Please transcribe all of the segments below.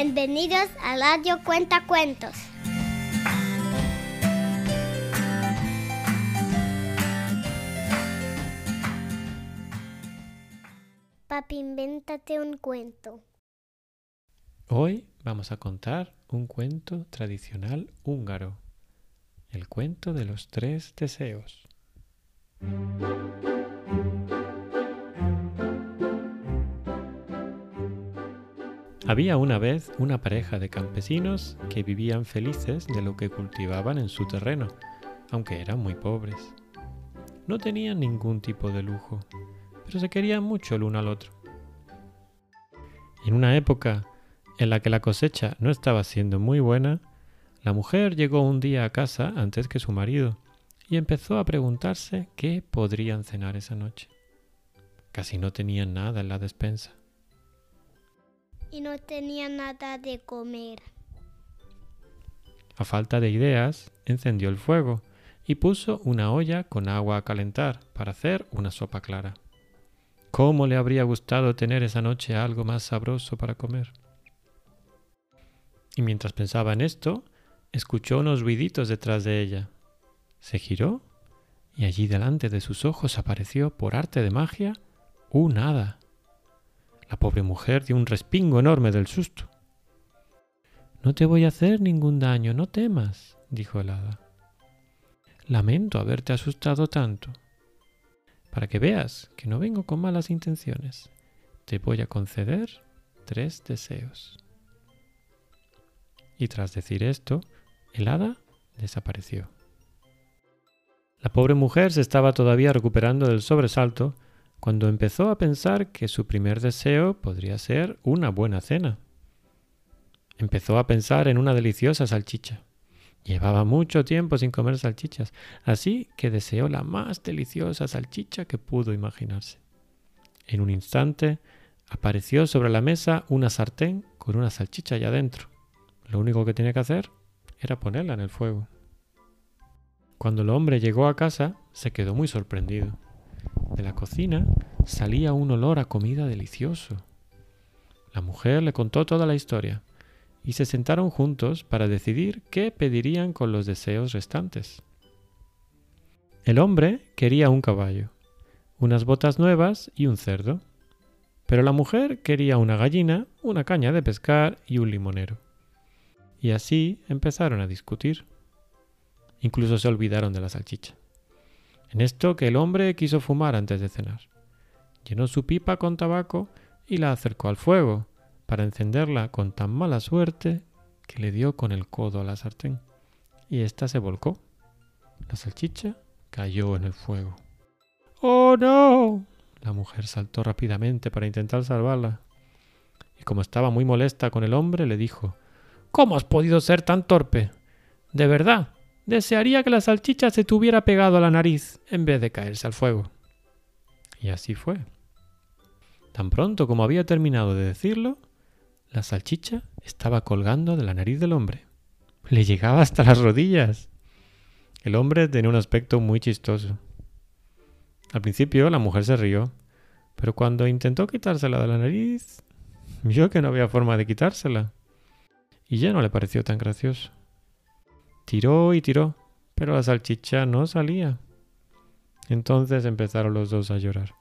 Bienvenidos a Radio Cuenta Cuentos. Papi, invéntate un cuento. Hoy vamos a contar un cuento tradicional húngaro, el cuento de los tres deseos. Había una vez una pareja de campesinos que vivían felices de lo que cultivaban en su terreno, aunque eran muy pobres. No tenían ningún tipo de lujo, pero se querían mucho el uno al otro. En una época en la que la cosecha no estaba siendo muy buena, la mujer llegó un día a casa antes que su marido y empezó a preguntarse qué podrían cenar esa noche. Casi no tenían nada en la despensa y no tenía nada de comer. A falta de ideas, encendió el fuego y puso una olla con agua a calentar para hacer una sopa clara. ¿Cómo le habría gustado tener esa noche algo más sabroso para comer? Y mientras pensaba en esto, escuchó unos ruiditos detrás de ella. Se giró y allí delante de sus ojos apareció, por arte de magia, un hada. La pobre mujer dio un respingo enorme del susto. No te voy a hacer ningún daño, no temas, dijo el hada. Lamento haberte asustado tanto. Para que veas que no vengo con malas intenciones, te voy a conceder tres deseos. Y tras decir esto, el hada desapareció. La pobre mujer se estaba todavía recuperando del sobresalto cuando empezó a pensar que su primer deseo podría ser una buena cena. Empezó a pensar en una deliciosa salchicha. Llevaba mucho tiempo sin comer salchichas, así que deseó la más deliciosa salchicha que pudo imaginarse. En un instante apareció sobre la mesa una sartén con una salchicha allá dentro. Lo único que tenía que hacer era ponerla en el fuego. Cuando el hombre llegó a casa, se quedó muy sorprendido. De la cocina salía un olor a comida delicioso. La mujer le contó toda la historia y se sentaron juntos para decidir qué pedirían con los deseos restantes. El hombre quería un caballo, unas botas nuevas y un cerdo, pero la mujer quería una gallina, una caña de pescar y un limonero. Y así empezaron a discutir. Incluso se olvidaron de la salchicha. En esto que el hombre quiso fumar antes de cenar. Llenó su pipa con tabaco y la acercó al fuego, para encenderla con tan mala suerte que le dio con el codo a la sartén, y ésta se volcó. La salchicha cayó en el fuego. ¡Oh, no! La mujer saltó rápidamente para intentar salvarla. Y como estaba muy molesta con el hombre, le dijo ¿Cómo has podido ser tan torpe? De verdad, Desearía que la salchicha se tuviera pegado a la nariz en vez de caerse al fuego. Y así fue. Tan pronto como había terminado de decirlo, la salchicha estaba colgando de la nariz del hombre. Le llegaba hasta las rodillas. El hombre tenía un aspecto muy chistoso. Al principio la mujer se rió, pero cuando intentó quitársela de la nariz, vio que no había forma de quitársela. Y ya no le pareció tan gracioso. Tiró y tiró, pero la salchicha no salía. Entonces empezaron los dos a llorar.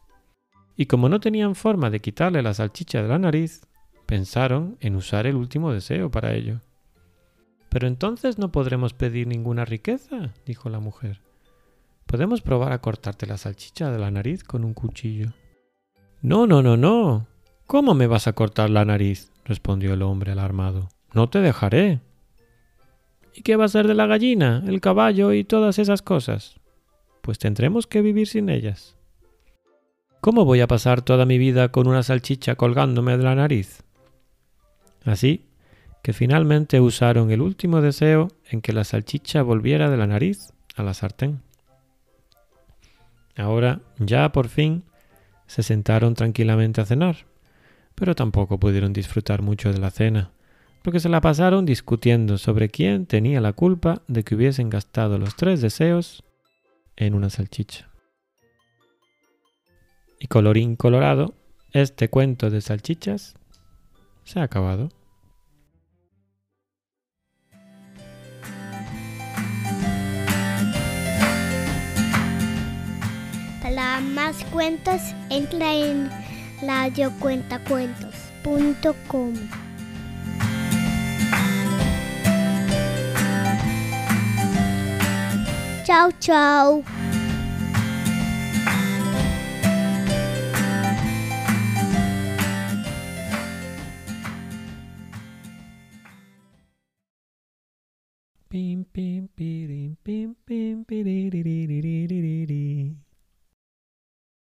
Y como no tenían forma de quitarle la salchicha de la nariz, pensaron en usar el último deseo para ello. Pero entonces no podremos pedir ninguna riqueza, dijo la mujer. Podemos probar a cortarte la salchicha de la nariz con un cuchillo. No, no, no, no. ¿Cómo me vas a cortar la nariz? respondió el hombre alarmado. No te dejaré. ¿Y qué va a ser de la gallina, el caballo y todas esas cosas? Pues tendremos que vivir sin ellas. ¿Cómo voy a pasar toda mi vida con una salchicha colgándome de la nariz? Así que finalmente usaron el último deseo en que la salchicha volviera de la nariz a la sartén. Ahora ya por fin se sentaron tranquilamente a cenar, pero tampoco pudieron disfrutar mucho de la cena, porque se la pasaron discutiendo sobre quién tenía la culpa de que hubiesen gastado los tres deseos en una salchicha. Y colorín colorado, este cuento de salchichas se ha acabado. Para más cuentos, entra en radiocuentacuentos.com. Tchau, tchau. Pim, pim, pirim, pim, pim,